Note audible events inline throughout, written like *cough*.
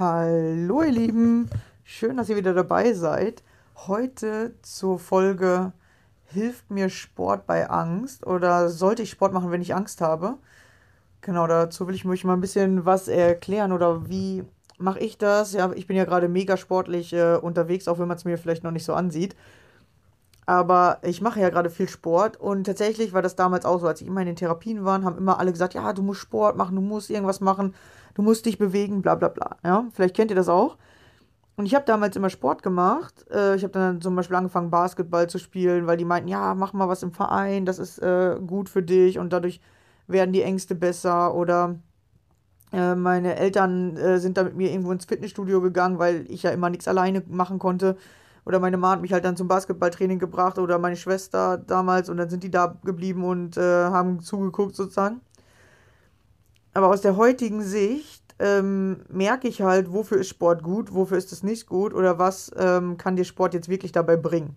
Hallo ihr Lieben, schön, dass ihr wieder dabei seid. Heute zur Folge Hilft mir Sport bei Angst oder sollte ich Sport machen, wenn ich Angst habe? Genau, dazu will ich euch mal ein bisschen was erklären oder wie mache ich das? Ja, ich bin ja gerade mega sportlich äh, unterwegs, auch wenn man es mir vielleicht noch nicht so ansieht. Aber ich mache ja gerade viel Sport und tatsächlich war das damals auch so, als ich immer in den Therapien war, haben immer alle gesagt, ja, du musst Sport machen, du musst irgendwas machen du musst dich bewegen, bla bla bla. Ja, vielleicht kennt ihr das auch. Und ich habe damals immer Sport gemacht. Äh, ich habe dann zum Beispiel angefangen, Basketball zu spielen, weil die meinten, ja, mach mal was im Verein, das ist äh, gut für dich und dadurch werden die Ängste besser. Oder äh, meine Eltern äh, sind da mit mir irgendwo ins Fitnessstudio gegangen, weil ich ja immer nichts alleine machen konnte. Oder meine Mama hat mich halt dann zum Basketballtraining gebracht oder meine Schwester damals und dann sind die da geblieben und äh, haben zugeguckt sozusagen. Aber aus der heutigen Sicht ähm, merke ich halt, wofür ist Sport gut, wofür ist es nicht gut oder was ähm, kann dir Sport jetzt wirklich dabei bringen.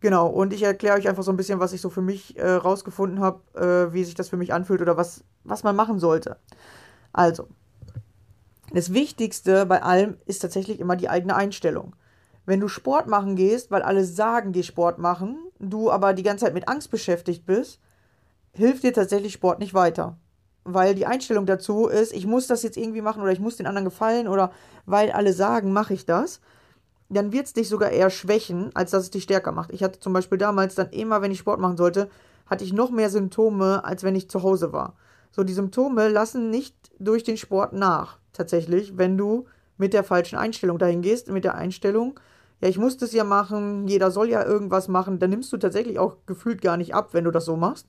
Genau, und ich erkläre euch einfach so ein bisschen, was ich so für mich äh, rausgefunden habe, äh, wie sich das für mich anfühlt oder was, was man machen sollte. Also, das Wichtigste bei allem ist tatsächlich immer die eigene Einstellung. Wenn du Sport machen gehst, weil alle sagen, geh Sport machen, du aber die ganze Zeit mit Angst beschäftigt bist, hilft dir tatsächlich Sport nicht weiter weil die Einstellung dazu ist, ich muss das jetzt irgendwie machen oder ich muss den anderen gefallen oder weil alle sagen, mache ich das, dann wird es dich sogar eher schwächen, als dass es dich stärker macht. Ich hatte zum Beispiel damals dann immer, wenn ich Sport machen sollte, hatte ich noch mehr Symptome, als wenn ich zu Hause war. So, die Symptome lassen nicht durch den Sport nach, tatsächlich, wenn du mit der falschen Einstellung dahin gehst, mit der Einstellung, ja, ich muss das ja machen, jeder soll ja irgendwas machen, dann nimmst du tatsächlich auch gefühlt gar nicht ab, wenn du das so machst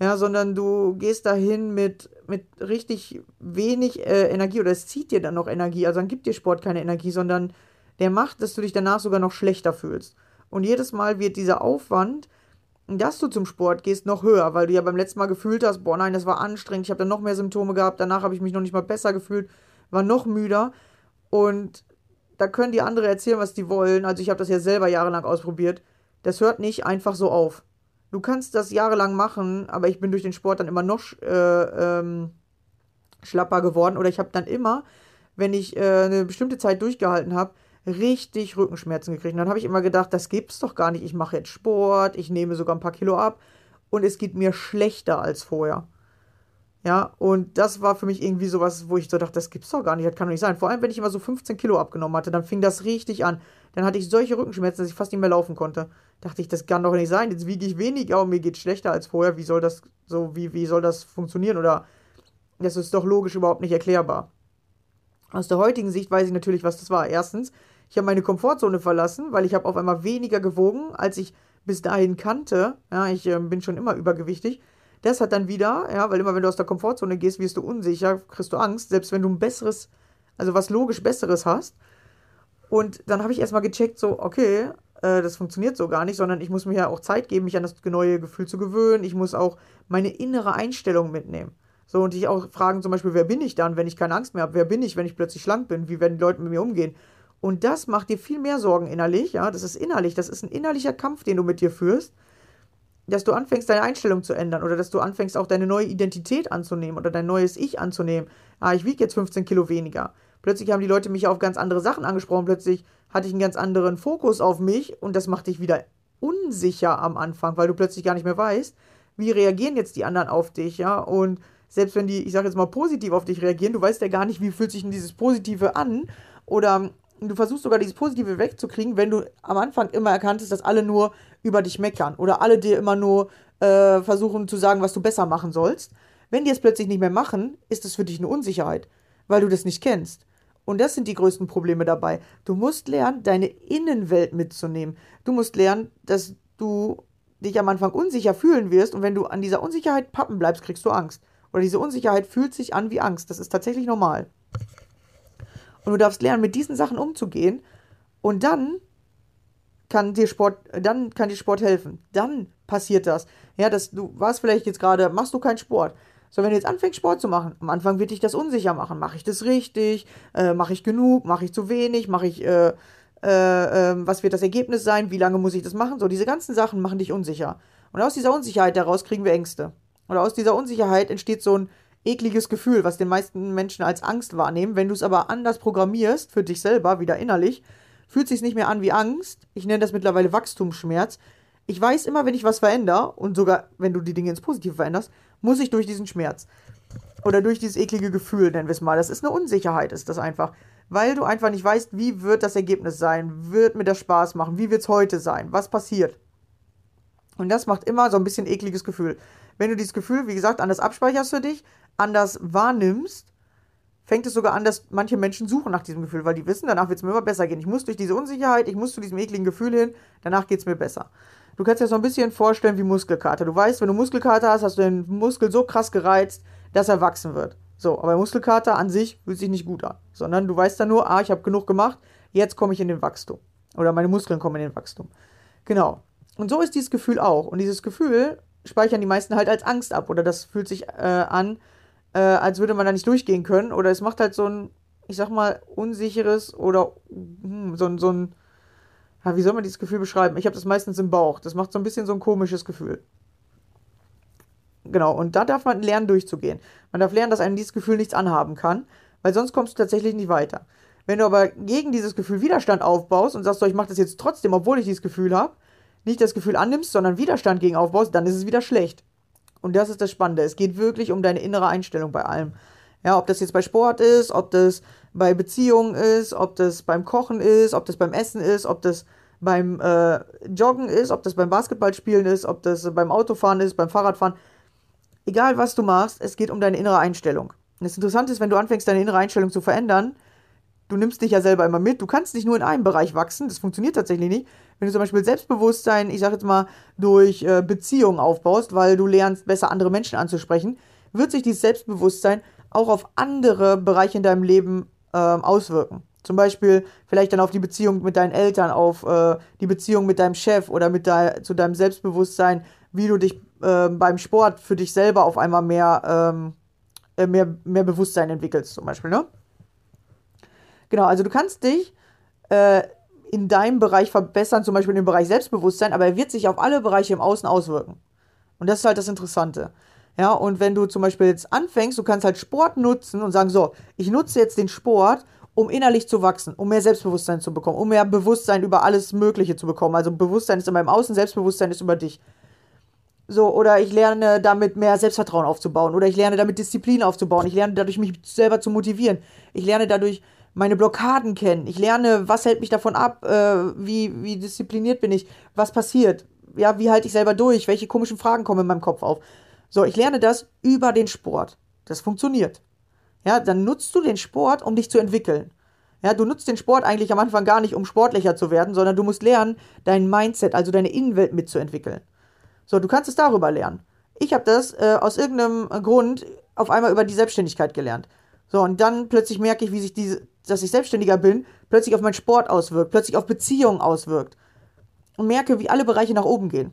ja, sondern du gehst dahin mit, mit richtig wenig äh, Energie oder es zieht dir dann noch Energie, also dann gibt dir Sport keine Energie, sondern der macht, dass du dich danach sogar noch schlechter fühlst. Und jedes Mal wird dieser Aufwand, dass du zum Sport gehst, noch höher, weil du ja beim letzten Mal gefühlt hast, boah nein, das war anstrengend, ich habe dann noch mehr Symptome gehabt, danach habe ich mich noch nicht mal besser gefühlt, war noch müder und da können die andere erzählen, was die wollen. Also ich habe das ja selber jahrelang ausprobiert. Das hört nicht einfach so auf. Du kannst das jahrelang machen, aber ich bin durch den Sport dann immer noch äh, ähm, schlapper geworden. Oder ich habe dann immer, wenn ich äh, eine bestimmte Zeit durchgehalten habe, richtig Rückenschmerzen gekriegt. Und dann habe ich immer gedacht, das gibt's doch gar nicht. Ich mache jetzt Sport, ich nehme sogar ein paar Kilo ab und es geht mir schlechter als vorher. Ja, und das war für mich irgendwie sowas, wo ich so dachte, das gibt's doch gar nicht, das kann doch nicht sein. Vor allem, wenn ich immer so 15 Kilo abgenommen hatte, dann fing das richtig an. Dann hatte ich solche Rückenschmerzen, dass ich fast nicht mehr laufen konnte. Dachte ich, das kann doch nicht sein. Jetzt wiege ich weniger und mir geht schlechter als vorher. Wie soll das so, wie, wie soll das funktionieren? Oder das ist doch logisch überhaupt nicht erklärbar. Aus der heutigen Sicht weiß ich natürlich, was das war. Erstens, ich habe meine Komfortzone verlassen, weil ich habe auf einmal weniger gewogen, als ich bis dahin kannte. Ja, ich äh, bin schon immer übergewichtig. Das hat dann wieder, ja, weil immer wenn du aus der Komfortzone gehst, wirst du unsicher, kriegst du Angst, selbst wenn du ein besseres, also was logisch Besseres hast. Und dann habe ich erstmal gecheckt, so, okay, äh, das funktioniert so gar nicht, sondern ich muss mir ja auch Zeit geben, mich an das neue Gefühl zu gewöhnen. Ich muss auch meine innere Einstellung mitnehmen. So, und dich auch fragen, zum Beispiel, wer bin ich dann, wenn ich keine Angst mehr habe? Wer bin ich, wenn ich plötzlich schlank bin? Wie werden die Leute mit mir umgehen? Und das macht dir viel mehr Sorgen innerlich, ja. Das ist innerlich, das ist ein innerlicher Kampf, den du mit dir führst dass du anfängst, deine Einstellung zu ändern oder dass du anfängst, auch deine neue Identität anzunehmen oder dein neues Ich anzunehmen. Ah, ich wiege jetzt 15 Kilo weniger. Plötzlich haben die Leute mich auf ganz andere Sachen angesprochen. Plötzlich hatte ich einen ganz anderen Fokus auf mich und das macht dich wieder unsicher am Anfang, weil du plötzlich gar nicht mehr weißt, wie reagieren jetzt die anderen auf dich, ja? Und selbst wenn die, ich sage jetzt mal, positiv auf dich reagieren, du weißt ja gar nicht, wie fühlt sich denn dieses Positive an oder du versuchst sogar dieses Positive wegzukriegen, wenn du am Anfang immer erkanntest, dass alle nur über dich meckern oder alle dir immer nur äh, versuchen zu sagen, was du besser machen sollst. Wenn die es plötzlich nicht mehr machen, ist es für dich eine Unsicherheit, weil du das nicht kennst. Und das sind die größten Probleme dabei. Du musst lernen, deine Innenwelt mitzunehmen. Du musst lernen, dass du dich am Anfang unsicher fühlen wirst und wenn du an dieser Unsicherheit pappen bleibst, kriegst du Angst. Oder diese Unsicherheit fühlt sich an wie Angst. Das ist tatsächlich normal. Und du darfst lernen, mit diesen Sachen umzugehen. Und dann kann dir Sport, dann kann dir Sport helfen. Dann passiert das. Ja, dass du warst vielleicht jetzt gerade, machst du keinen Sport. So, wenn du jetzt anfängst, Sport zu machen, am Anfang wird dich das unsicher machen. Mache ich das richtig? Äh, mache ich genug? Mache ich zu wenig? Mache ich, äh, äh, ähm, was wird das Ergebnis sein? Wie lange muss ich das machen? So, diese ganzen Sachen machen dich unsicher. Und aus dieser Unsicherheit heraus kriegen wir Ängste. Und aus dieser Unsicherheit entsteht so ein ekliges Gefühl, was den meisten Menschen als Angst wahrnehmen. Wenn du es aber anders programmierst, für dich selber, wieder innerlich, fühlt sich nicht mehr an wie Angst. Ich nenne das mittlerweile Wachstumsschmerz. Ich weiß immer, wenn ich was verändere, und sogar wenn du die Dinge ins Positive veränderst, muss ich durch diesen Schmerz. Oder durch dieses eklige Gefühl, nennen wir es mal. Das ist eine Unsicherheit, ist das einfach. Weil du einfach nicht weißt, wie wird das Ergebnis sein? Wird mir das Spaß machen? Wie wird es heute sein? Was passiert? Und das macht immer so ein bisschen ekliges Gefühl. Wenn du dieses Gefühl, wie gesagt, anders abspeicherst für dich, anders wahrnimmst, fängt es sogar an, dass manche Menschen suchen nach diesem Gefühl, weil die wissen, danach wird es mir immer besser gehen. Ich muss durch diese Unsicherheit, ich muss zu diesem ekligen Gefühl hin, danach geht es mir besser. Du kannst dir so ein bisschen vorstellen wie Muskelkater. Du weißt, wenn du Muskelkater hast, hast du den Muskel so krass gereizt, dass er wachsen wird. So, aber Muskelkater an sich fühlt sich nicht gut an, sondern du weißt dann nur, ah, ich habe genug gemacht, jetzt komme ich in den Wachstum. Oder meine Muskeln kommen in den Wachstum. Genau. Und so ist dieses Gefühl auch. Und dieses Gefühl speichern die meisten halt als Angst ab. Oder das fühlt sich äh, an, äh, als würde man da nicht durchgehen können. Oder es macht halt so ein, ich sag mal, unsicheres oder hm, so, so ein, ja, wie soll man dieses Gefühl beschreiben? Ich habe das meistens im Bauch. Das macht so ein bisschen so ein komisches Gefühl. Genau, und da darf man lernen, durchzugehen. Man darf lernen, dass einem dieses Gefühl nichts anhaben kann, weil sonst kommst du tatsächlich nicht weiter. Wenn du aber gegen dieses Gefühl Widerstand aufbaust und sagst, so, ich mache das jetzt trotzdem, obwohl ich dieses Gefühl habe, nicht das Gefühl annimmst, sondern Widerstand gegen aufbaust, dann ist es wieder schlecht. Und das ist das Spannende. Es geht wirklich um deine innere Einstellung bei allem. Ja, ob das jetzt bei Sport ist, ob das bei Beziehungen ist, ob das beim Kochen ist, ob das beim Essen ist, ob das beim äh, Joggen ist, ob das beim Basketballspielen ist, ob das beim Autofahren ist, beim Fahrradfahren. Egal was du machst, es geht um deine innere Einstellung. Und das Interessante ist, wenn du anfängst, deine innere Einstellung zu verändern, du nimmst dich ja selber immer mit. Du kannst nicht nur in einem Bereich wachsen, das funktioniert tatsächlich nicht. Wenn du zum Beispiel Selbstbewusstsein, ich sag jetzt mal, durch äh, Beziehungen aufbaust, weil du lernst, besser andere Menschen anzusprechen, wird sich dieses Selbstbewusstsein auch auf andere Bereiche in deinem Leben äh, auswirken. Zum Beispiel vielleicht dann auf die Beziehung mit deinen Eltern, auf äh, die Beziehung mit deinem Chef oder mit de zu deinem Selbstbewusstsein, wie du dich äh, beim Sport für dich selber auf einmal mehr, ähm, äh, mehr, mehr Bewusstsein entwickelst, zum Beispiel, ne? Genau, also du kannst dich äh, in deinem Bereich verbessern, zum Beispiel im Bereich Selbstbewusstsein, aber er wird sich auf alle Bereiche im Außen auswirken. Und das ist halt das Interessante. Ja, und wenn du zum Beispiel jetzt anfängst, du kannst halt Sport nutzen und sagen, so, ich nutze jetzt den Sport, um innerlich zu wachsen, um mehr Selbstbewusstsein zu bekommen, um mehr Bewusstsein über alles Mögliche zu bekommen. Also Bewusstsein ist immer im Außen, Selbstbewusstsein ist über dich. So, oder ich lerne damit mehr Selbstvertrauen aufzubauen. Oder ich lerne damit Disziplin aufzubauen. Ich lerne dadurch, mich selber zu motivieren. Ich lerne dadurch, meine Blockaden kennen. Ich lerne, was hält mich davon ab, äh, wie, wie diszipliniert bin ich, was passiert. Ja, wie halte ich selber durch, welche komischen Fragen kommen in meinem Kopf auf. So, ich lerne das über den Sport. Das funktioniert. Ja, dann nutzt du den Sport, um dich zu entwickeln. Ja, du nutzt den Sport eigentlich am Anfang gar nicht, um sportlicher zu werden, sondern du musst lernen, dein Mindset, also deine Innenwelt mitzuentwickeln. So, du kannst es darüber lernen. Ich habe das äh, aus irgendeinem Grund auf einmal über die Selbstständigkeit gelernt. So, und dann plötzlich merke ich, wie sich diese, dass ich selbstständiger bin, plötzlich auf meinen Sport auswirkt, plötzlich auf Beziehungen auswirkt. Und merke, wie alle Bereiche nach oben gehen.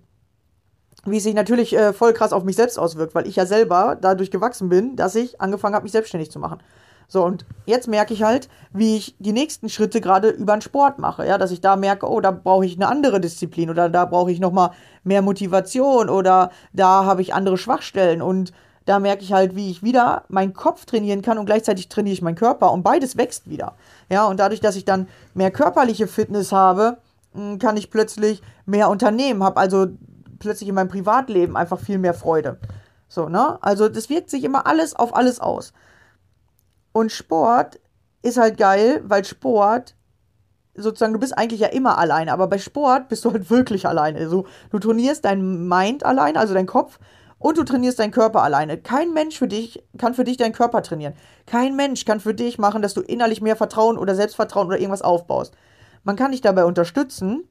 Wie es sich natürlich äh, voll krass auf mich selbst auswirkt, weil ich ja selber dadurch gewachsen bin, dass ich angefangen habe, mich selbstständig zu machen. So, und jetzt merke ich halt, wie ich die nächsten Schritte gerade über den Sport mache. Ja, dass ich da merke, oh, da brauche ich eine andere Disziplin oder da brauche ich nochmal mehr Motivation oder da habe ich andere Schwachstellen und da merke ich halt, wie ich wieder meinen Kopf trainieren kann und gleichzeitig trainiere ich meinen Körper und beides wächst wieder. Ja, und dadurch, dass ich dann mehr körperliche Fitness habe, hm, kann ich plötzlich mehr Unternehmen, habe also plötzlich in meinem Privatleben einfach viel mehr Freude. So, ne? Also das wirkt sich immer alles auf alles aus. Und Sport ist halt geil, weil Sport sozusagen, du bist eigentlich ja immer alleine, aber bei Sport bist du halt wirklich alleine. Also, du trainierst dein Mind alleine, also dein Kopf, und du trainierst deinen Körper alleine. Kein Mensch für dich kann für dich deinen Körper trainieren. Kein Mensch kann für dich machen, dass du innerlich mehr Vertrauen oder Selbstvertrauen oder irgendwas aufbaust. Man kann dich dabei unterstützen.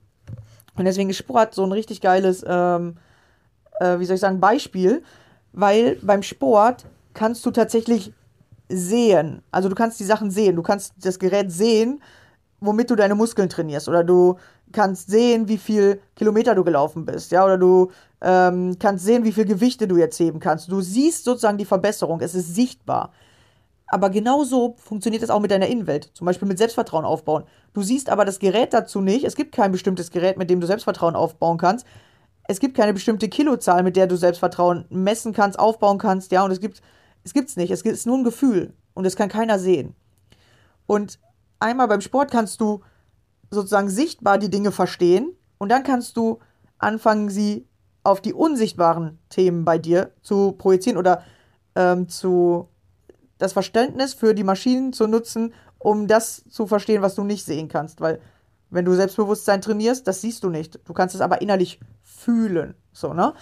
Und deswegen ist Sport so ein richtig geiles, ähm, äh, wie soll ich sagen, Beispiel, weil beim Sport kannst du tatsächlich sehen. Also du kannst die Sachen sehen. Du kannst das Gerät sehen, womit du deine Muskeln trainierst. Oder du kannst sehen, wie viel Kilometer du gelaufen bist. Ja, oder du ähm, kannst sehen, wie viel Gewichte du jetzt heben kannst. Du siehst sozusagen die Verbesserung. Es ist sichtbar. Aber genauso funktioniert es auch mit deiner Innenwelt. Zum Beispiel mit Selbstvertrauen aufbauen. Du siehst aber das Gerät dazu nicht. Es gibt kein bestimmtes Gerät, mit dem du Selbstvertrauen aufbauen kannst. Es gibt keine bestimmte Kilozahl, mit der du Selbstvertrauen messen kannst, aufbauen kannst. Ja, und es gibt es gibt's nicht. Es ist nur ein Gefühl und es kann keiner sehen. Und einmal beim Sport kannst du sozusagen sichtbar die Dinge verstehen und dann kannst du anfangen, sie auf die unsichtbaren Themen bei dir zu projizieren oder ähm, zu das Verständnis für die Maschinen zu nutzen, um das zu verstehen, was du nicht sehen kannst. Weil wenn du Selbstbewusstsein trainierst, das siehst du nicht. Du kannst es aber innerlich fühlen. So, ne?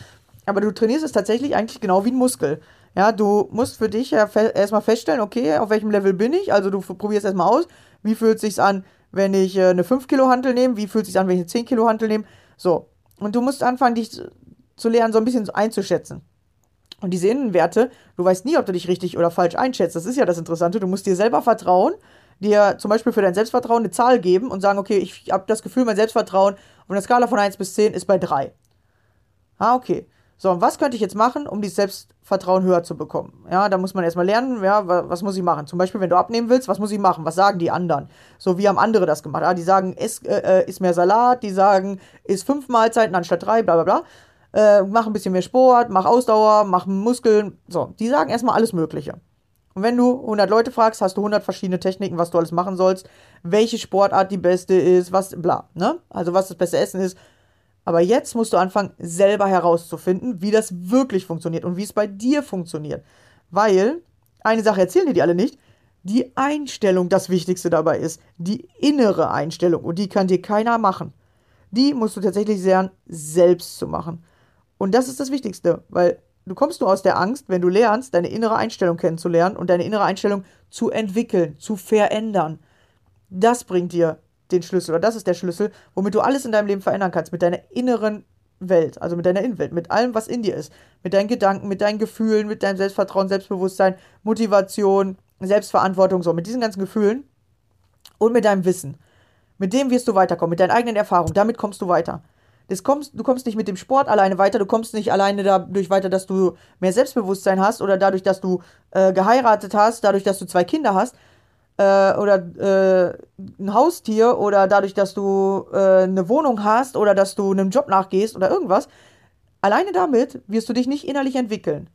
Aber du trainierst es tatsächlich eigentlich genau wie ein Muskel. Ja, du musst für dich ja fe erstmal feststellen, okay, auf welchem Level bin ich? Also du probierst erstmal aus, wie fühlt es sich an, wenn ich äh, eine 5 Kilo Hantel nehme, wie fühlt es sich an, wenn ich eine 10 Kilo Hantel nehme. So. Und du musst anfangen, dich zu lernen, so ein bisschen einzuschätzen. Und diese Innenwerte, du weißt nie, ob du dich richtig oder falsch einschätzt. Das ist ja das Interessante. Du musst dir selber vertrauen, dir zum Beispiel für dein Selbstvertrauen eine Zahl geben und sagen, okay, ich habe das Gefühl, mein Selbstvertrauen auf einer Skala von 1 bis 10 ist bei 3. Ah, okay. So, und was könnte ich jetzt machen, um dieses Selbstvertrauen höher zu bekommen? Ja, da muss man erstmal lernen, ja, was muss ich machen? Zum Beispiel, wenn du abnehmen willst, was muss ich machen? Was sagen die anderen? So, wie haben andere das gemacht? Ja, die sagen, iss, äh, iss mehr Salat, die sagen, iss fünf Mahlzeiten anstatt drei, bla bla bla. Äh, mach ein bisschen mehr Sport, mach Ausdauer, mach Muskeln. So, die sagen erstmal alles Mögliche. Und wenn du 100 Leute fragst, hast du 100 verschiedene Techniken, was du alles machen sollst, welche Sportart die beste ist, was, bla, ne? Also, was das beste Essen ist, aber jetzt musst du anfangen, selber herauszufinden, wie das wirklich funktioniert und wie es bei dir funktioniert. Weil, eine Sache erzählen dir die alle nicht, die Einstellung das Wichtigste dabei ist. Die innere Einstellung. Und die kann dir keiner machen. Die musst du tatsächlich lernen, selbst zu machen. Und das ist das Wichtigste, weil du kommst nur aus der Angst, wenn du lernst, deine innere Einstellung kennenzulernen und deine innere Einstellung zu entwickeln, zu verändern. Das bringt dir den Schlüssel, oder das ist der Schlüssel, womit du alles in deinem Leben verändern kannst, mit deiner inneren Welt, also mit deiner Innenwelt, mit allem, was in dir ist, mit deinen Gedanken, mit deinen Gefühlen, mit deinem Selbstvertrauen, Selbstbewusstsein, Motivation, Selbstverantwortung, so, mit diesen ganzen Gefühlen und mit deinem Wissen. Mit dem wirst du weiterkommen, mit deinen eigenen Erfahrungen, damit kommst du weiter. Das kommst, du kommst nicht mit dem Sport alleine weiter, du kommst nicht alleine dadurch weiter, dass du mehr Selbstbewusstsein hast oder dadurch, dass du äh, geheiratet hast, dadurch, dass du zwei Kinder hast, äh, oder äh, ein Haustier oder dadurch, dass du äh, eine Wohnung hast oder dass du einem Job nachgehst oder irgendwas, alleine damit wirst du dich nicht innerlich entwickeln.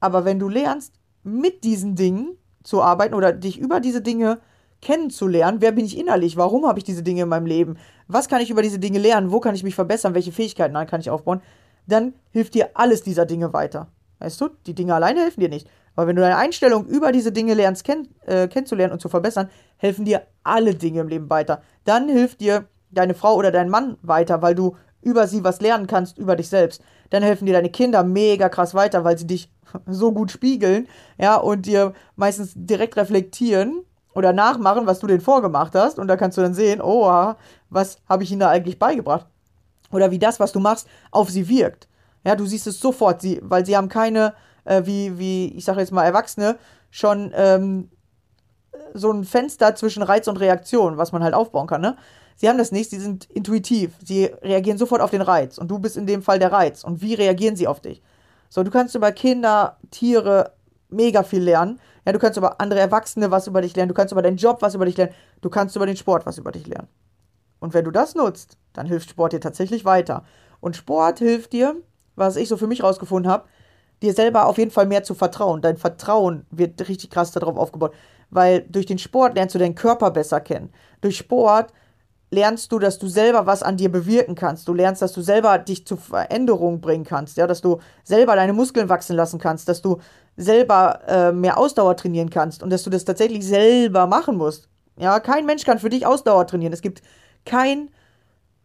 Aber wenn du lernst, mit diesen Dingen zu arbeiten oder dich über diese Dinge kennenzulernen, wer bin ich innerlich, warum habe ich diese Dinge in meinem Leben, was kann ich über diese Dinge lernen, wo kann ich mich verbessern, welche Fähigkeiten kann ich aufbauen, dann hilft dir alles dieser Dinge weiter. Weißt du, die Dinge alleine helfen dir nicht. Aber wenn du deine Einstellung über diese Dinge lernst, kenn, äh, kennenzulernen und zu verbessern, helfen dir alle Dinge im Leben weiter. Dann hilft dir deine Frau oder dein Mann weiter, weil du über sie was lernen kannst, über dich selbst. Dann helfen dir deine Kinder mega krass weiter, weil sie dich *laughs* so gut spiegeln, ja, und dir meistens direkt reflektieren oder nachmachen, was du denen vorgemacht hast. Und da kannst du dann sehen, oh, was habe ich ihnen da eigentlich beigebracht? Oder wie das, was du machst, auf sie wirkt. Ja, du siehst es sofort, sie, weil sie haben keine äh, wie, wie, ich sage jetzt mal, Erwachsene schon ähm, so ein Fenster zwischen Reiz und Reaktion, was man halt aufbauen kann, ne? Sie haben das nicht, sie sind intuitiv. Sie reagieren sofort auf den Reiz. Und du bist in dem Fall der Reiz. Und wie reagieren sie auf dich? So, du kannst über Kinder, Tiere mega viel lernen. Ja, du kannst über andere Erwachsene was über dich lernen. Du kannst über deinen Job was über dich lernen. Du kannst über den Sport was über dich lernen. Und wenn du das nutzt, dann hilft Sport dir tatsächlich weiter. Und Sport hilft dir, was ich so für mich rausgefunden habe, dir selber auf jeden Fall mehr zu vertrauen. Dein Vertrauen wird richtig krass darauf aufgebaut. Weil durch den Sport lernst du deinen Körper besser kennen. Durch Sport lernst du, dass du selber was an dir bewirken kannst. Du lernst, dass du selber dich zu Veränderungen bringen kannst. Ja, dass du selber deine Muskeln wachsen lassen kannst. Dass du selber äh, mehr Ausdauer trainieren kannst. Und dass du das tatsächlich selber machen musst. Ja, kein Mensch kann für dich Ausdauer trainieren. Es gibt kein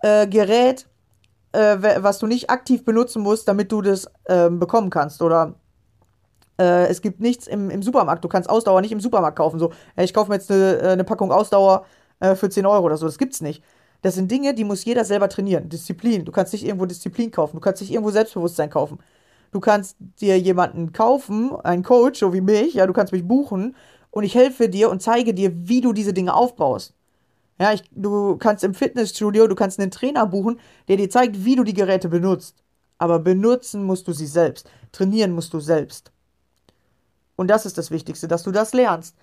äh, Gerät, äh, was du nicht aktiv benutzen musst, damit du das äh, bekommen kannst. Oder äh, es gibt nichts im, im Supermarkt. Du kannst Ausdauer nicht im Supermarkt kaufen. So, ich kaufe mir jetzt eine, eine Packung Ausdauer äh, für 10 Euro oder so. Das gibt's nicht. Das sind Dinge, die muss jeder selber trainieren. Disziplin. Du kannst nicht irgendwo Disziplin kaufen. Du kannst nicht irgendwo Selbstbewusstsein kaufen. Du kannst dir jemanden kaufen, einen Coach, so wie mich, ja, du kannst mich buchen und ich helfe dir und zeige dir, wie du diese Dinge aufbaust. Ja, ich, du kannst im Fitnessstudio, du kannst einen Trainer buchen, der dir zeigt, wie du die Geräte benutzt. Aber benutzen musst du sie selbst. Trainieren musst du selbst. Und das ist das Wichtigste, dass du das lernst.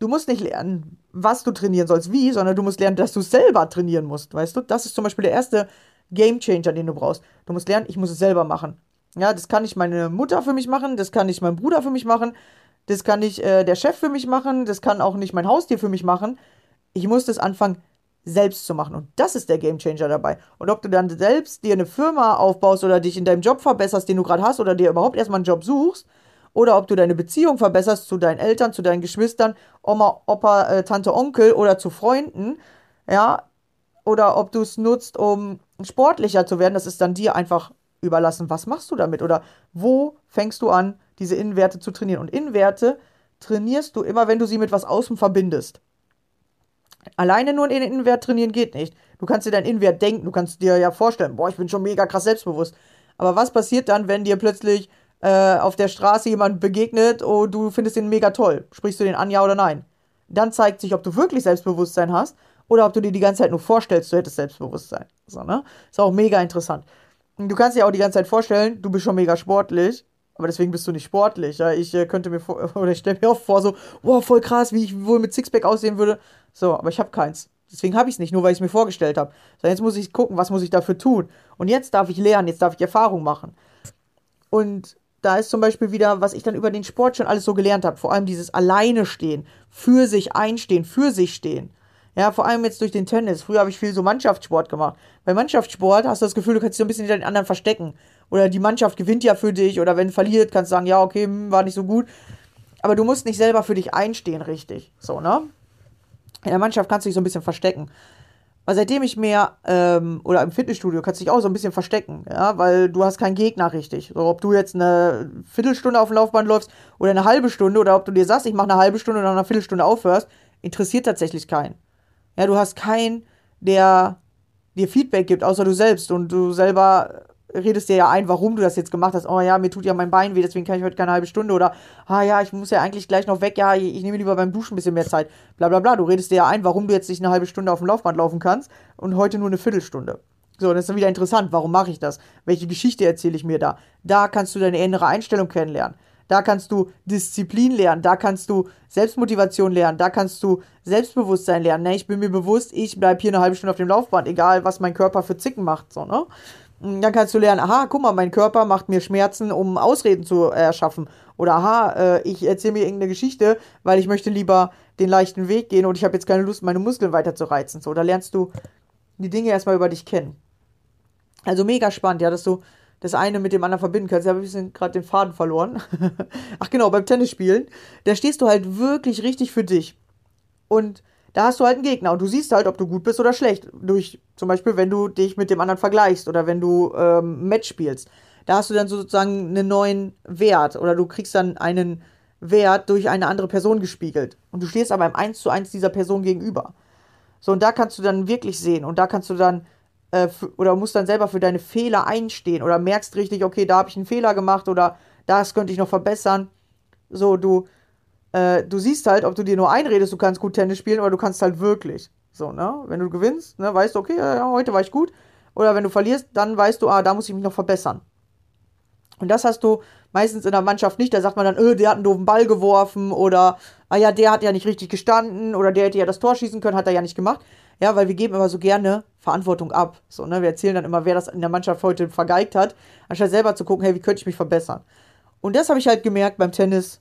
Du musst nicht lernen, was du trainieren sollst, wie, sondern du musst lernen, dass du selber trainieren musst. Weißt du, das ist zum Beispiel der erste Game Changer, den du brauchst. Du musst lernen, ich muss es selber machen. Ja, das kann nicht meine Mutter für mich machen, das kann nicht mein Bruder für mich machen, das kann nicht äh, der Chef für mich machen, das kann auch nicht mein Haustier für mich machen ich muss das anfangen, selbst zu machen. Und das ist der Gamechanger dabei. Und ob du dann selbst dir eine Firma aufbaust oder dich in deinem Job verbesserst, den du gerade hast, oder dir überhaupt erstmal einen Job suchst, oder ob du deine Beziehung verbesserst zu deinen Eltern, zu deinen Geschwistern, Oma, Opa, äh, Tante, Onkel oder zu Freunden, ja, oder ob du es nutzt, um sportlicher zu werden, das ist dann dir einfach überlassen. Was machst du damit? Oder wo fängst du an, diese Innenwerte zu trainieren? Und Innenwerte trainierst du immer, wenn du sie mit was außen verbindest. Alleine nur einen Innenwert trainieren geht nicht. Du kannst dir deinen Innenwert denken, du kannst dir ja vorstellen, boah, ich bin schon mega krass selbstbewusst. Aber was passiert dann, wenn dir plötzlich äh, auf der Straße jemand begegnet und du findest ihn mega toll? Sprichst du den an, ja oder nein? Dann zeigt sich, ob du wirklich Selbstbewusstsein hast oder ob du dir die ganze Zeit nur vorstellst, du hättest Selbstbewusstsein. So, ne? Ist auch mega interessant. Du kannst dir auch die ganze Zeit vorstellen, du bist schon mega sportlich, aber deswegen bist du nicht sportlich. Ja? Ich äh, könnte mir vor, *laughs* oder ich stelle mir auch vor, so, wow, voll krass, wie ich wohl mit Sixpack aussehen würde. So, aber ich habe keins. Deswegen habe ich es nicht, nur weil ich es mir vorgestellt habe. So, jetzt muss ich gucken, was muss ich dafür tun. Und jetzt darf ich lernen, jetzt darf ich Erfahrung machen. Und da ist zum Beispiel wieder, was ich dann über den Sport schon alles so gelernt habe. Vor allem dieses Alleine stehen, für sich einstehen, für sich stehen. Ja, vor allem jetzt durch den Tennis. Früher habe ich viel so Mannschaftssport gemacht. Bei Mannschaftssport hast du das Gefühl, du kannst dich so ein bisschen hinter den anderen verstecken. Oder die Mannschaft gewinnt ja für dich. Oder wenn verliert, kannst du sagen, ja, okay, hm, war nicht so gut. Aber du musst nicht selber für dich einstehen, richtig. So, ne? in der Mannschaft kannst du dich so ein bisschen verstecken. Aber seitdem ich mehr, ähm, oder im Fitnessstudio kannst du dich auch so ein bisschen verstecken, ja, weil du hast keinen Gegner richtig. So, ob du jetzt eine Viertelstunde auf dem Laufband läufst oder eine halbe Stunde oder ob du dir sagst, ich mache eine halbe Stunde und nach einer Viertelstunde aufhörst, interessiert tatsächlich keinen. Ja, du hast keinen, der dir Feedback gibt, außer du selbst und du selber redest dir ja ein, warum du das jetzt gemacht hast. Oh ja, mir tut ja mein Bein weh, deswegen kann ich heute keine halbe Stunde. Oder, ah ja, ich muss ja eigentlich gleich noch weg. Ja, ich, ich nehme lieber beim Duschen ein bisschen mehr Zeit. Bla bla bla. Du redest dir ja ein, warum du jetzt nicht eine halbe Stunde auf dem Laufband laufen kannst und heute nur eine Viertelstunde. So, das ist dann wieder interessant. Warum mache ich das? Welche Geschichte erzähle ich mir da? Da kannst du deine innere Einstellung kennenlernen. Da kannst du Disziplin lernen, da kannst du Selbstmotivation lernen, da kannst du Selbstbewusstsein lernen. Ne? Ich bin mir bewusst, ich bleibe hier eine halbe Stunde auf dem Laufband, egal was mein Körper für Zicken macht. So, ne? Dann kannst du lernen, aha, guck mal, mein Körper macht mir Schmerzen, um Ausreden zu erschaffen. Oder aha, äh, ich erzähle mir irgendeine Geschichte, weil ich möchte lieber den leichten Weg gehen und ich habe jetzt keine Lust, meine Muskeln weiter zu reizen. So, da lernst du die Dinge erstmal über dich kennen. Also mega spannend, ja, dass du das eine mit dem anderen verbinden kannst. Ich habe ein bisschen gerade den Faden verloren. *laughs* Ach genau, beim Tennisspielen, da stehst du halt wirklich richtig für dich. Und da hast du halt einen Gegner und du siehst halt, ob du gut bist oder schlecht. Durch zum Beispiel, wenn du dich mit dem anderen vergleichst oder wenn du ähm, Match spielst. Da hast du dann sozusagen einen neuen Wert oder du kriegst dann einen Wert durch eine andere Person gespiegelt. Und du stehst aber im 1 zu 1 dieser Person gegenüber. So, und da kannst du dann wirklich sehen und da kannst du dann äh, oder musst dann selber für deine Fehler einstehen oder merkst richtig, okay, da habe ich einen Fehler gemacht oder das könnte ich noch verbessern. So, du äh, du siehst halt, ob du dir nur einredest, du kannst gut Tennis spielen oder du kannst halt wirklich. So, ne? Wenn du gewinnst, ne, weißt du, okay, ja, heute war ich gut. Oder wenn du verlierst, dann weißt du, ah, da muss ich mich noch verbessern. Und das hast du meistens in der Mannschaft nicht. Da sagt man dann, öh, der hat einen doofen Ball geworfen oder, ah ja, der hat ja nicht richtig gestanden oder der hätte ja das Tor schießen können, hat er ja nicht gemacht. Ja, weil wir geben immer so gerne Verantwortung ab. So, ne? Wir erzählen dann immer, wer das in der Mannschaft heute vergeigt hat, anstatt selber zu gucken, hey, wie könnte ich mich verbessern? Und das habe ich halt gemerkt beim Tennis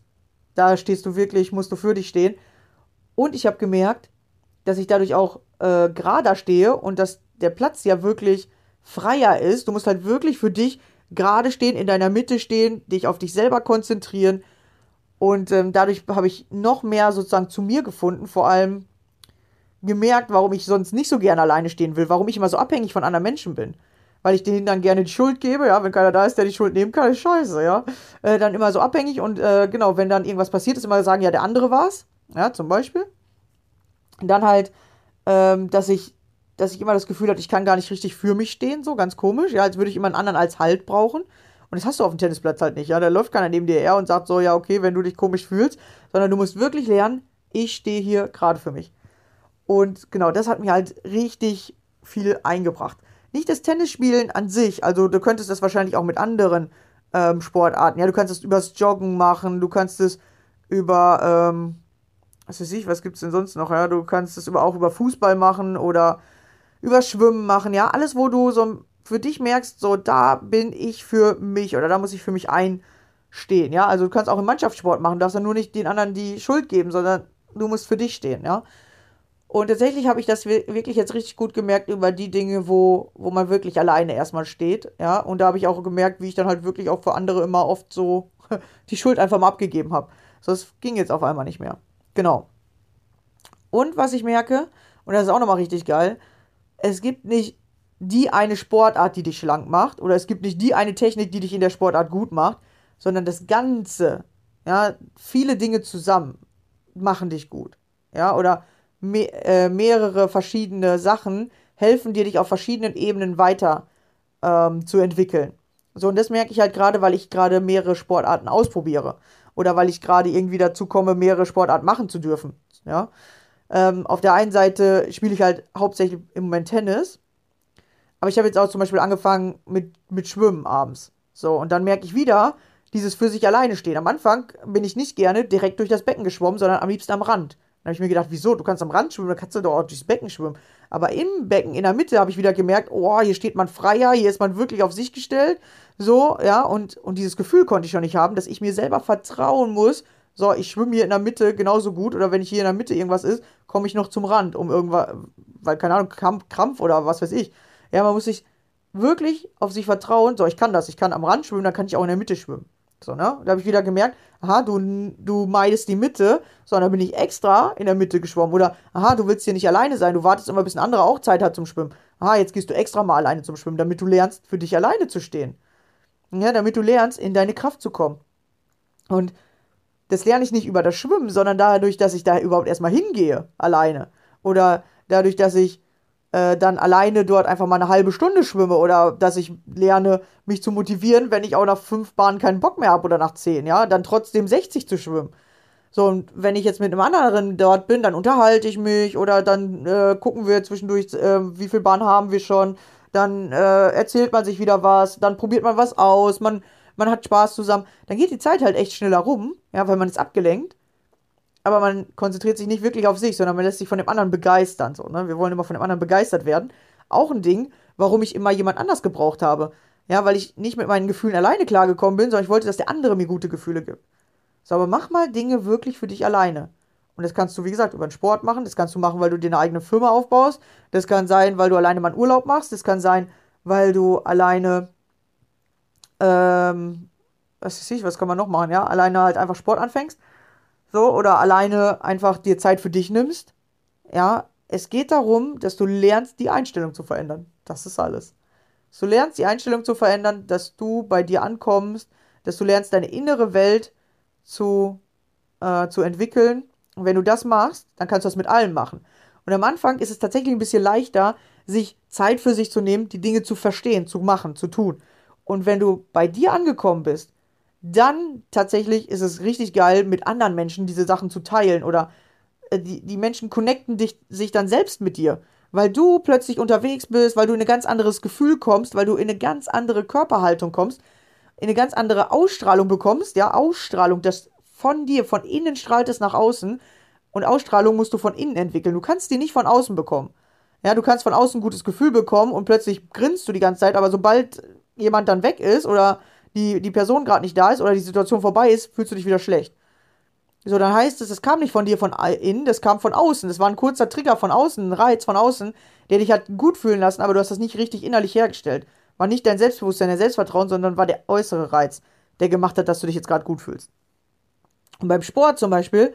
da stehst du wirklich, musst du für dich stehen. Und ich habe gemerkt, dass ich dadurch auch äh, gerader stehe und dass der Platz ja wirklich freier ist. Du musst halt wirklich für dich gerade stehen, in deiner Mitte stehen, dich auf dich selber konzentrieren. Und ähm, dadurch habe ich noch mehr sozusagen zu mir gefunden, vor allem gemerkt, warum ich sonst nicht so gerne alleine stehen will, warum ich immer so abhängig von anderen Menschen bin weil ich denen dann gerne die Schuld gebe, ja, wenn keiner da ist, der die Schuld nehmen kann, ist scheiße, ja. Äh, dann immer so abhängig und äh, genau, wenn dann irgendwas passiert ist, immer sagen, ja, der andere war's, ja, zum Beispiel. Und dann halt, ähm, dass ich, dass ich immer das Gefühl hatte, ich kann gar nicht richtig für mich stehen, so ganz komisch, ja, als würde ich immer einen anderen als Halt brauchen. Und das hast du auf dem Tennisplatz halt nicht, ja. Da läuft keiner neben dir her und sagt so, ja, okay, wenn du dich komisch fühlst, sondern du musst wirklich lernen, ich stehe hier gerade für mich. Und genau, das hat mir halt richtig viel eingebracht nicht das Tennisspielen an sich. Also du könntest das wahrscheinlich auch mit anderen ähm, Sportarten. Ja, du kannst es übers Joggen machen, du kannst es über, ähm, was weiß ich, was gibt es denn sonst noch? Ja, du kannst es auch über Fußball machen oder über Schwimmen machen. Ja, alles, wo du so für dich merkst, so da bin ich für mich oder da muss ich für mich einstehen. Ja, also du kannst auch im Mannschaftssport machen, du darfst ja nur nicht den anderen die Schuld geben, sondern du musst für dich stehen. Ja. Und tatsächlich habe ich das wirklich jetzt richtig gut gemerkt über die Dinge, wo, wo man wirklich alleine erstmal steht. Ja, und da habe ich auch gemerkt, wie ich dann halt wirklich auch für andere immer oft so *laughs* die Schuld einfach mal abgegeben habe. So, das ging jetzt auf einmal nicht mehr. Genau. Und was ich merke, und das ist auch nochmal richtig geil, es gibt nicht die eine Sportart, die dich schlank macht, oder es gibt nicht die eine Technik, die dich in der Sportart gut macht, sondern das Ganze, ja, viele Dinge zusammen machen dich gut. Ja, oder me äh, mehrere verschiedene Sachen helfen dir, dich auf verschiedenen Ebenen weiter ähm, zu entwickeln. So, und das merke ich halt gerade, weil ich gerade mehrere Sportarten ausprobiere. Oder weil ich gerade irgendwie dazu komme, mehrere Sportarten machen zu dürfen. Ja. Ähm, auf der einen Seite spiele ich halt hauptsächlich im Moment Tennis. Aber ich habe jetzt auch zum Beispiel angefangen mit, mit Schwimmen abends. So, und dann merke ich wieder, dieses für sich alleine stehen. Am Anfang bin ich nicht gerne direkt durch das Becken geschwommen, sondern am liebsten am Rand. Dann habe ich mir gedacht, wieso? Du kannst am Rand schwimmen, dann kannst du doch auch durchs Becken schwimmen. Aber im Becken, in der Mitte, habe ich wieder gemerkt, oh, hier steht man freier, hier ist man wirklich auf sich gestellt. So, ja, und, und dieses Gefühl konnte ich schon nicht haben, dass ich mir selber vertrauen muss. So, ich schwimme hier in der Mitte genauso gut oder wenn ich hier in der Mitte irgendwas ist, komme ich noch zum Rand, um irgendwas, weil, keine Ahnung, Krampf oder was weiß ich. Ja, man muss sich wirklich auf sich vertrauen. So, ich kann das, ich kann am Rand schwimmen, dann kann ich auch in der Mitte schwimmen. So, ne? Da habe ich wieder gemerkt, aha, du, du meidest die Mitte, sondern bin ich extra in der Mitte geschwommen. Oder, aha, du willst hier nicht alleine sein, du wartest immer, bis ein anderer auch Zeit hat zum Schwimmen. Aha, jetzt gehst du extra mal alleine zum Schwimmen, damit du lernst, für dich alleine zu stehen. Ja, damit du lernst, in deine Kraft zu kommen. Und das lerne ich nicht über das Schwimmen, sondern dadurch, dass ich da überhaupt erstmal hingehe, alleine. Oder dadurch, dass ich äh, dann alleine dort einfach mal eine halbe Stunde schwimme oder dass ich lerne, mich zu motivieren, wenn ich auch nach fünf Bahnen keinen Bock mehr habe oder nach zehn, ja, dann trotzdem 60 zu schwimmen. So, und wenn ich jetzt mit einem anderen dort bin, dann unterhalte ich mich oder dann äh, gucken wir zwischendurch, äh, wie viel Bahnen haben wir schon, dann äh, erzählt man sich wieder was, dann probiert man was aus, man, man hat Spaß zusammen, dann geht die Zeit halt echt schneller rum, ja, weil man ist abgelenkt. Aber man konzentriert sich nicht wirklich auf sich, sondern man lässt sich von dem anderen begeistern. So, ne? Wir wollen immer von dem anderen begeistert werden. Auch ein Ding, warum ich immer jemand anders gebraucht habe. Ja, weil ich nicht mit meinen Gefühlen alleine klargekommen bin, sondern ich wollte, dass der andere mir gute Gefühle gibt. So, aber mach mal Dinge wirklich für dich alleine. Und das kannst du, wie gesagt, über den Sport machen. Das kannst du machen, weil du dir eine eigene Firma aufbaust. Das kann sein, weil du alleine mal einen Urlaub machst. Das kann sein, weil du alleine, ähm, was weiß ich, was kann man noch machen, ja? Alleine halt einfach Sport anfängst. So, oder alleine einfach dir Zeit für dich nimmst. Ja, es geht darum, dass du lernst, die Einstellung zu verändern. Das ist alles. Du lernst, die Einstellung zu verändern, dass du bei dir ankommst, dass du lernst, deine innere Welt zu, äh, zu entwickeln und wenn du das machst, dann kannst du das mit allen machen. Und am Anfang ist es tatsächlich ein bisschen leichter, sich Zeit für sich zu nehmen, die Dinge zu verstehen, zu machen, zu tun. Und wenn du bei dir angekommen bist, dann tatsächlich ist es richtig geil, mit anderen Menschen diese Sachen zu teilen oder äh, die, die Menschen connecten dich, sich dann selbst mit dir, weil du plötzlich unterwegs bist, weil du in ein ganz anderes Gefühl kommst, weil du in eine ganz andere Körperhaltung kommst, in eine ganz andere Ausstrahlung bekommst, ja, Ausstrahlung, das von dir, von innen strahlt es nach außen und Ausstrahlung musst du von innen entwickeln. Du kannst die nicht von außen bekommen. Ja, du kannst von außen ein gutes Gefühl bekommen und plötzlich grinst du die ganze Zeit, aber sobald jemand dann weg ist oder die, die Person gerade nicht da ist oder die Situation vorbei ist, fühlst du dich wieder schlecht. So, dann heißt es, es kam nicht von dir von innen, das kam von außen. Das war ein kurzer Trigger von außen, ein Reiz von außen, der dich hat gut fühlen lassen, aber du hast das nicht richtig innerlich hergestellt. War nicht dein Selbstbewusstsein, dein Selbstvertrauen, sondern war der äußere Reiz, der gemacht hat, dass du dich jetzt gerade gut fühlst. Und beim Sport zum Beispiel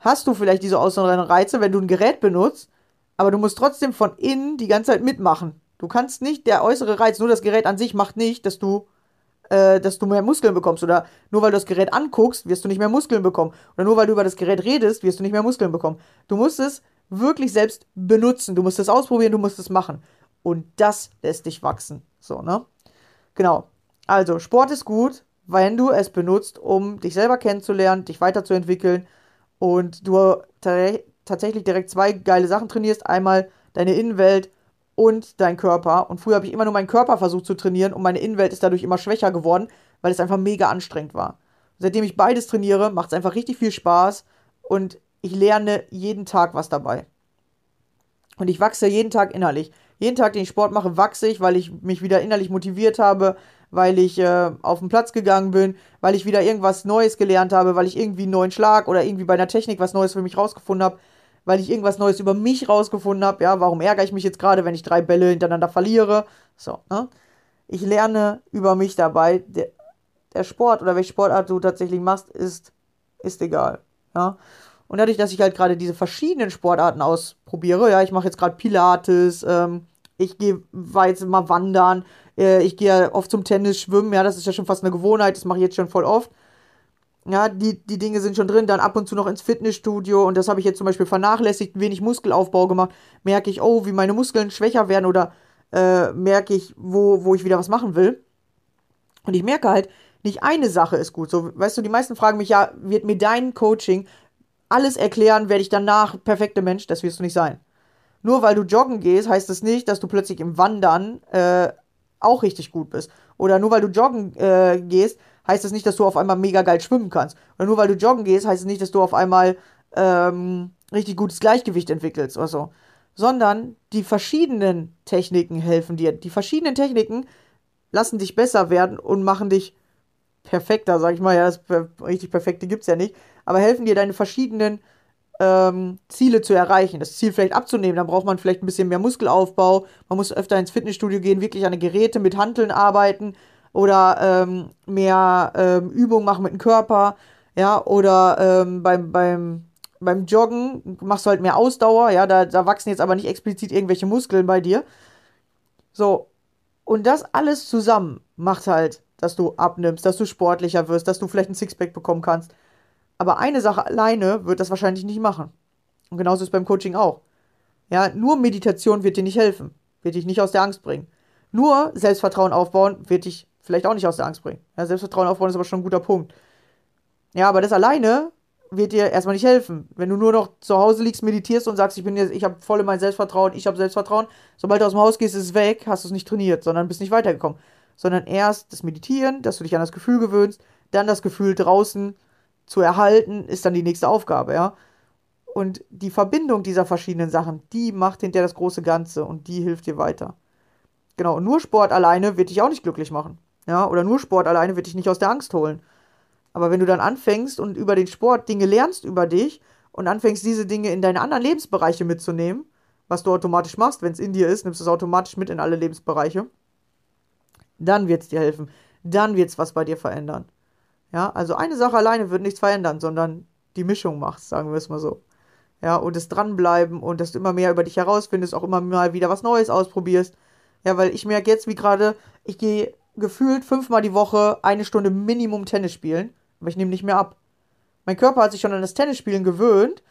hast du vielleicht diese äußeren Reize, wenn du ein Gerät benutzt, aber du musst trotzdem von innen die ganze Zeit mitmachen. Du kannst nicht, der äußere Reiz, nur das Gerät an sich macht nicht, dass du, äh, dass du mehr Muskeln bekommst. Oder nur weil du das Gerät anguckst, wirst du nicht mehr Muskeln bekommen. Oder nur weil du über das Gerät redest, wirst du nicht mehr Muskeln bekommen. Du musst es wirklich selbst benutzen. Du musst es ausprobieren, du musst es machen. Und das lässt dich wachsen. So, ne? Genau. Also, Sport ist gut, wenn du es benutzt, um dich selber kennenzulernen, dich weiterzuentwickeln und du tatsächlich direkt zwei geile Sachen trainierst. Einmal deine Innenwelt und dein Körper. Und früher habe ich immer nur meinen Körper versucht zu trainieren und meine Innenwelt ist dadurch immer schwächer geworden, weil es einfach mega anstrengend war. Seitdem ich beides trainiere, macht es einfach richtig viel Spaß und ich lerne jeden Tag was dabei. Und ich wachse jeden Tag innerlich. Jeden Tag, den ich Sport mache, wachse ich, weil ich mich wieder innerlich motiviert habe, weil ich äh, auf den Platz gegangen bin, weil ich wieder irgendwas Neues gelernt habe, weil ich irgendwie einen neuen Schlag oder irgendwie bei einer Technik was Neues für mich rausgefunden habe, weil ich irgendwas Neues über mich rausgefunden habe. Ja, warum ärgere ich mich jetzt gerade, wenn ich drei Bälle hintereinander verliere? So, ne? Ich lerne über mich dabei. Der, der Sport oder welche Sportart du tatsächlich machst, ist, ist egal. Ja. Und dadurch, dass ich halt gerade diese verschiedenen Sportarten ausprobiere, ja, ich mache jetzt gerade Pilates, ähm, ich gehe jetzt mal wandern, äh, ich gehe ja oft zum Tennis, schwimmen, ja, das ist ja schon fast eine Gewohnheit, das mache ich jetzt schon voll oft. Ja, die, die Dinge sind schon drin, dann ab und zu noch ins Fitnessstudio und das habe ich jetzt zum Beispiel vernachlässigt, wenig Muskelaufbau gemacht, merke ich, oh, wie meine Muskeln schwächer werden oder äh, merke ich, wo, wo ich wieder was machen will. Und ich merke halt, nicht eine Sache ist gut. So, weißt du, die meisten fragen mich ja, wird mir dein Coaching alles erklären, werde ich danach perfekter Mensch? Das wirst du nicht sein. Nur weil du joggen gehst, heißt das nicht, dass du plötzlich im Wandern äh, auch richtig gut bist. Oder nur weil du joggen äh, gehst, heißt das nicht, dass du auf einmal mega geil schwimmen kannst. Oder nur weil du joggen gehst, heißt es nicht, dass du auf einmal ähm, richtig gutes Gleichgewicht entwickelst oder so. Sondern die verschiedenen Techniken helfen dir. Die verschiedenen Techniken lassen dich besser werden und machen dich perfekter, sag ich mal. Ja, das richtig perfekte gibt's ja nicht. Aber helfen dir deine verschiedenen ähm, Ziele zu erreichen, das Ziel vielleicht abzunehmen. Dann braucht man vielleicht ein bisschen mehr Muskelaufbau. Man muss öfter ins Fitnessstudio gehen, wirklich an Geräte mit Hanteln arbeiten oder ähm, mehr ähm, Übungen machen mit dem Körper. Ja, oder ähm, beim, beim, beim Joggen machst du halt mehr Ausdauer. Ja, da, da wachsen jetzt aber nicht explizit irgendwelche Muskeln bei dir. So, und das alles zusammen macht halt, dass du abnimmst, dass du sportlicher wirst, dass du vielleicht ein Sixpack bekommen kannst. Aber eine Sache alleine wird das wahrscheinlich nicht machen. Und genauso ist beim Coaching auch. Ja, nur Meditation wird dir nicht helfen, wird dich nicht aus der Angst bringen. Nur Selbstvertrauen aufbauen wird dich vielleicht auch nicht aus der Angst bringen. Ja, Selbstvertrauen aufbauen ist aber schon ein guter Punkt. Ja, aber das alleine wird dir erstmal nicht helfen. Wenn du nur noch zu Hause liegst, meditierst und sagst, ich bin jetzt, ich habe voll in mein Selbstvertrauen, ich habe Selbstvertrauen, sobald du aus dem Haus gehst, ist es weg, hast du es nicht trainiert, sondern bist nicht weitergekommen. sondern erst das Meditieren, dass du dich an das Gefühl gewöhnst, dann das Gefühl draußen zu erhalten, ist dann die nächste Aufgabe, ja. Und die Verbindung dieser verschiedenen Sachen, die macht hinterher das große Ganze und die hilft dir weiter. Genau, und nur Sport alleine wird dich auch nicht glücklich machen. Ja, oder nur Sport alleine wird dich nicht aus der Angst holen. Aber wenn du dann anfängst und über den Sport Dinge lernst über dich und anfängst, diese Dinge in deine anderen Lebensbereiche mitzunehmen, was du automatisch machst, wenn es in dir ist, nimmst du es automatisch mit in alle Lebensbereiche, dann wird es dir helfen. Dann wird es was bei dir verändern. Ja, also eine Sache alleine wird nichts verändern, sondern die Mischung machst, sagen wir es mal so. Ja, und das Dranbleiben und dass du immer mehr über dich herausfindest, auch immer mal wieder was Neues ausprobierst. Ja, weil ich merke jetzt, wie gerade, ich gehe gefühlt fünfmal die Woche eine Stunde Minimum Tennis spielen, aber ich nehme nicht mehr ab. Mein Körper hat sich schon an das Tennisspielen gewöhnt.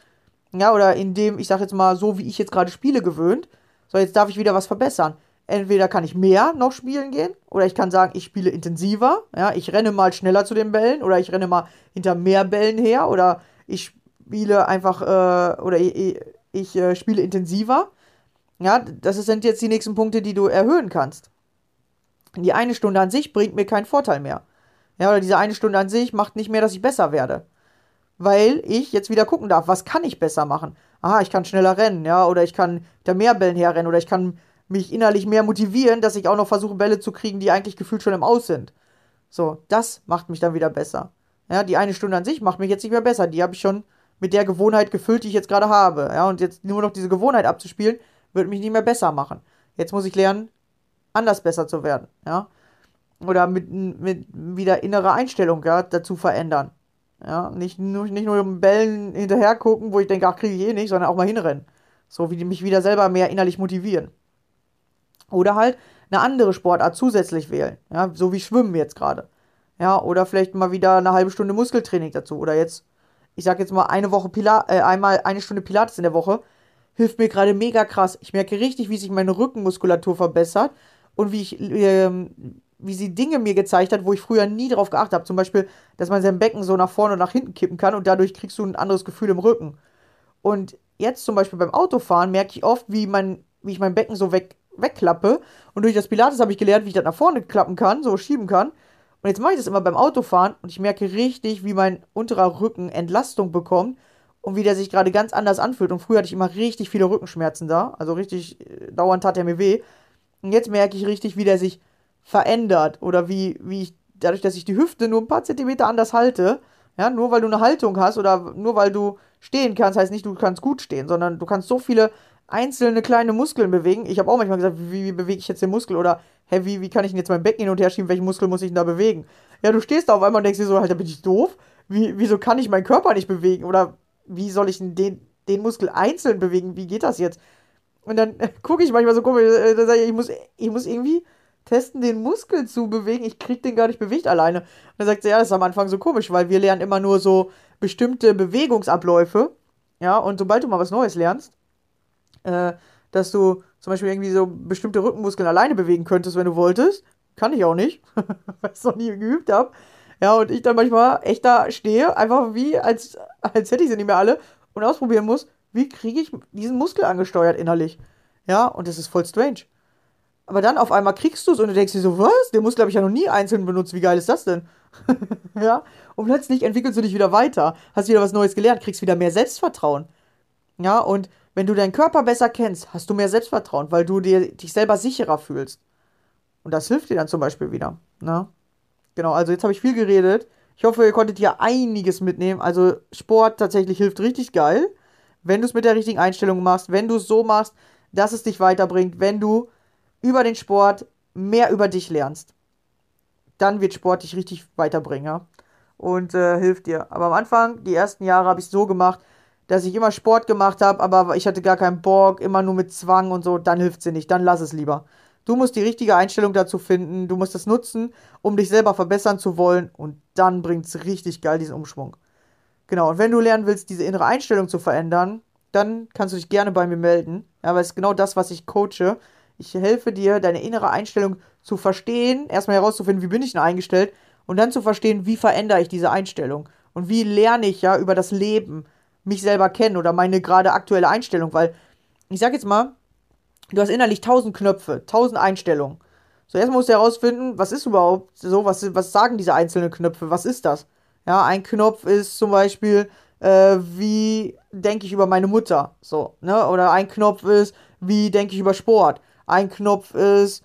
Ja, oder in dem, ich sag jetzt mal, so wie ich jetzt gerade spiele, gewöhnt. So, jetzt darf ich wieder was verbessern. Entweder kann ich mehr noch spielen gehen, oder ich kann sagen, ich spiele intensiver. Ja, ich renne mal schneller zu den Bällen, oder ich renne mal hinter mehr Bällen her, oder ich spiele einfach, äh, oder ich, ich äh, spiele intensiver. Ja, das sind jetzt die nächsten Punkte, die du erhöhen kannst. Die eine Stunde an sich bringt mir keinen Vorteil mehr. Ja, oder diese eine Stunde an sich macht nicht mehr, dass ich besser werde. Weil ich jetzt wieder gucken darf, was kann ich besser machen? Aha, ich kann schneller rennen, ja, oder ich kann hinter mehr Bällen herrennen, oder ich kann mich innerlich mehr motivieren, dass ich auch noch versuche, Bälle zu kriegen, die eigentlich gefühlt schon im Aus sind. So, das macht mich dann wieder besser. Ja, die eine Stunde an sich macht mich jetzt nicht mehr besser. Die habe ich schon mit der Gewohnheit gefüllt, die ich jetzt gerade habe. Ja, und jetzt nur noch diese Gewohnheit abzuspielen, wird mich nicht mehr besser machen. Jetzt muss ich lernen, anders besser zu werden. Ja, oder mit, mit wieder innere Einstellung ja, dazu verändern. Ja, nicht nur, nicht nur um Bällen hinterher gucken, wo ich denke, ach, kriege ich eh nicht, sondern auch mal hinrennen. So wie die mich wieder selber mehr innerlich motivieren. Oder halt eine andere Sportart zusätzlich wählen. Ja, so wie Schwimmen jetzt gerade. Ja, oder vielleicht mal wieder eine halbe Stunde Muskeltraining dazu. Oder jetzt, ich sag jetzt mal eine Woche Pilates, äh, einmal eine Stunde Pilates in der Woche. Hilft mir gerade mega krass. Ich merke richtig, wie sich meine Rückenmuskulatur verbessert und wie ich, ähm, wie sie Dinge mir gezeigt hat, wo ich früher nie drauf geachtet habe. Zum Beispiel, dass man sein Becken so nach vorne und nach hinten kippen kann und dadurch kriegst du ein anderes Gefühl im Rücken. Und jetzt zum Beispiel beim Autofahren merke ich oft, wie, mein, wie ich mein Becken so weg, wegklappe. Und durch das Pilates habe ich gelernt, wie ich das nach vorne klappen kann, so schieben kann. Und jetzt mache ich das immer beim Autofahren und ich merke richtig, wie mein unterer Rücken Entlastung bekommt und wie der sich gerade ganz anders anfühlt. Und früher hatte ich immer richtig viele Rückenschmerzen da. Also richtig äh, dauernd tat er mir weh. Und jetzt merke ich richtig, wie der sich verändert. Oder wie, wie ich, dadurch, dass ich die Hüfte nur ein paar Zentimeter anders halte, ja, nur weil du eine Haltung hast oder nur weil du stehen kannst, heißt nicht, du kannst gut stehen, sondern du kannst so viele einzelne kleine Muskeln bewegen. Ich habe auch manchmal gesagt, wie, wie, bewege ich jetzt den Muskel oder hä, wie, wie kann ich denn jetzt mein Becken hin und her schieben, welchen Muskel muss ich denn da bewegen? Ja, du stehst da auf einmal und denkst dir so, Alter, bin ich doof? Wie, wieso kann ich meinen Körper nicht bewegen? Oder wie soll ich den, den Muskel einzeln bewegen? Wie geht das jetzt? Und dann *laughs* gucke ich manchmal so komisch, äh, dann sage ich, ich muss, ich muss irgendwie testen, den Muskel zu bewegen. Ich krieg den gar nicht bewegt alleine. Und dann sagt sie, ja, das ist am Anfang so komisch, weil wir lernen immer nur so bestimmte Bewegungsabläufe. Ja, und sobald du mal was Neues lernst, äh, dass du zum Beispiel irgendwie so bestimmte Rückenmuskeln alleine bewegen könntest, wenn du wolltest. Kann ich auch nicht, *laughs* weil ich es noch nie geübt habe. Ja, und ich dann manchmal echt da stehe, einfach wie, als, als hätte ich sie nicht mehr alle und ausprobieren muss, wie kriege ich diesen Muskel angesteuert innerlich. Ja, und das ist voll strange. Aber dann auf einmal kriegst du es und du denkst dir so, was? Den Muskel habe ich ja noch nie einzeln benutzt. Wie geil ist das denn? *laughs* ja, und plötzlich entwickelst du dich wieder weiter, hast wieder was Neues gelernt, kriegst wieder mehr Selbstvertrauen. Ja, und wenn du deinen Körper besser kennst, hast du mehr Selbstvertrauen, weil du dir, dich selber sicherer fühlst. Und das hilft dir dann zum Beispiel wieder. Ne? Genau, also jetzt habe ich viel geredet. Ich hoffe, ihr konntet hier einiges mitnehmen. Also Sport tatsächlich hilft richtig geil, wenn du es mit der richtigen Einstellung machst, wenn du es so machst, dass es dich weiterbringt, wenn du über den Sport mehr über dich lernst. Dann wird Sport dich richtig weiterbringen. Ja? Und äh, hilft dir. Aber am Anfang, die ersten Jahre, habe ich es so gemacht, dass ich immer Sport gemacht habe, aber ich hatte gar keinen Bock, immer nur mit Zwang und so, dann hilft sie nicht, dann lass es lieber. Du musst die richtige Einstellung dazu finden, du musst es nutzen, um dich selber verbessern zu wollen und dann bringt es richtig geil diesen Umschwung. Genau, und wenn du lernen willst, diese innere Einstellung zu verändern, dann kannst du dich gerne bei mir melden. Ja, weil es ist genau das, was ich coache. Ich helfe dir, deine innere Einstellung zu verstehen, erstmal herauszufinden, wie bin ich denn eingestellt und dann zu verstehen, wie verändere ich diese Einstellung und wie lerne ich ja über das Leben mich selber kennen oder meine gerade aktuelle Einstellung, weil ich sag jetzt mal, du hast innerlich tausend Knöpfe, tausend Einstellungen. So, erstmal musst du herausfinden, was ist überhaupt so, was, was sagen diese einzelnen Knöpfe, was ist das? Ja, ein Knopf ist zum Beispiel, äh, wie denke ich über meine Mutter, so, ne? Oder ein Knopf ist, wie denke ich über Sport. Ein Knopf ist,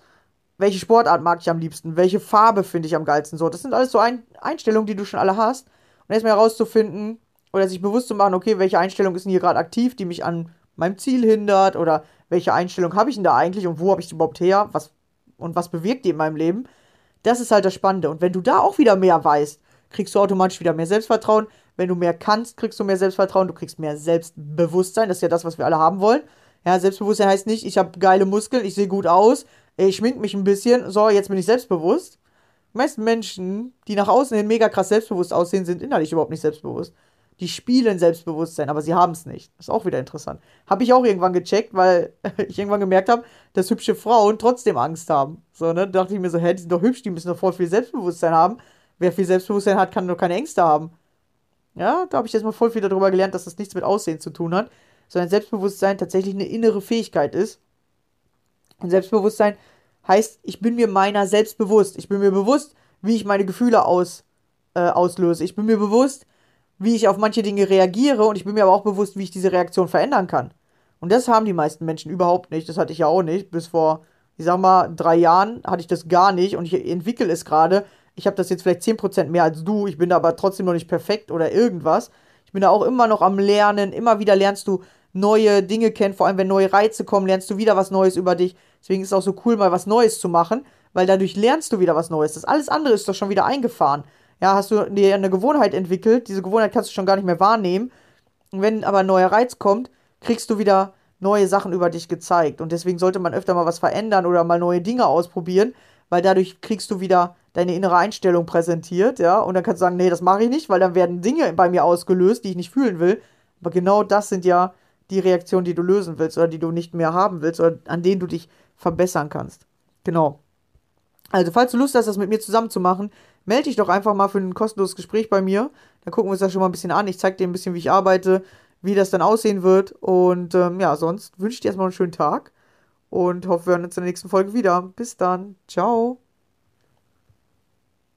welche Sportart mag ich am liebsten, welche Farbe finde ich am geilsten, so. Das sind alles so ein Einstellungen, die du schon alle hast. Und erstmal herauszufinden oder sich bewusst zu machen, okay, welche Einstellung ist denn hier gerade aktiv, die mich an meinem Ziel hindert oder welche Einstellung habe ich denn da eigentlich und wo habe ich die überhaupt her, was und was bewirkt die in meinem Leben. Das ist halt das Spannende. Und wenn du da auch wieder mehr weißt, kriegst du automatisch wieder mehr Selbstvertrauen. Wenn du mehr kannst, kriegst du mehr Selbstvertrauen, du kriegst mehr Selbstbewusstsein. Das ist ja das, was wir alle haben wollen. Ja, Selbstbewusstsein heißt nicht, ich habe geile Muskeln, ich sehe gut aus, ich schmink mich ein bisschen, so, jetzt bin ich selbstbewusst. Die meisten Menschen, die nach außen hin mega krass selbstbewusst aussehen, sind innerlich überhaupt nicht selbstbewusst. Die spielen Selbstbewusstsein, aber sie haben es nicht. Ist auch wieder interessant. Habe ich auch irgendwann gecheckt, weil *laughs* ich irgendwann gemerkt habe, dass hübsche Frauen trotzdem Angst haben. So, ne? Da dachte ich mir so, hä, die sind doch hübsch, die müssen doch voll viel Selbstbewusstsein haben. Wer viel Selbstbewusstsein hat, kann doch keine Ängste haben. Ja, da habe ich jetzt mal voll viel darüber gelernt, dass das nichts mit Aussehen zu tun hat, sondern Selbstbewusstsein tatsächlich eine innere Fähigkeit ist. Und Selbstbewusstsein heißt, ich bin mir meiner selbst bewusst. Ich bin mir bewusst, wie ich meine Gefühle aus, äh, auslöse. Ich bin mir bewusst, wie ich auf manche Dinge reagiere und ich bin mir aber auch bewusst, wie ich diese Reaktion verändern kann. Und das haben die meisten Menschen überhaupt nicht. Das hatte ich ja auch nicht. Bis vor, ich sag mal, drei Jahren hatte ich das gar nicht und ich entwickle es gerade. Ich habe das jetzt vielleicht 10% mehr als du. Ich bin da aber trotzdem noch nicht perfekt oder irgendwas. Ich bin da auch immer noch am Lernen. Immer wieder lernst du neue Dinge kennen. Vor allem, wenn neue Reize kommen, lernst du wieder was Neues über dich. Deswegen ist es auch so cool, mal was Neues zu machen, weil dadurch lernst du wieder was Neues. Das alles andere ist doch schon wieder eingefahren ja, hast du dir eine Gewohnheit entwickelt, diese Gewohnheit kannst du schon gar nicht mehr wahrnehmen. Und wenn aber ein neuer Reiz kommt, kriegst du wieder neue Sachen über dich gezeigt. Und deswegen sollte man öfter mal was verändern oder mal neue Dinge ausprobieren, weil dadurch kriegst du wieder deine innere Einstellung präsentiert, ja. Und dann kannst du sagen, nee, das mache ich nicht, weil dann werden Dinge bei mir ausgelöst, die ich nicht fühlen will. Aber genau das sind ja die Reaktionen, die du lösen willst oder die du nicht mehr haben willst oder an denen du dich verbessern kannst. Genau. Also, falls du Lust hast, das mit mir zusammen zu machen, melde dich doch einfach mal für ein kostenloses Gespräch bei mir. Dann gucken wir uns das schon mal ein bisschen an. Ich zeige dir ein bisschen, wie ich arbeite, wie das dann aussehen wird. Und ähm, ja, sonst wünsche ich dir erstmal einen schönen Tag und hoffe, wir hören uns in der nächsten Folge wieder. Bis dann. Ciao.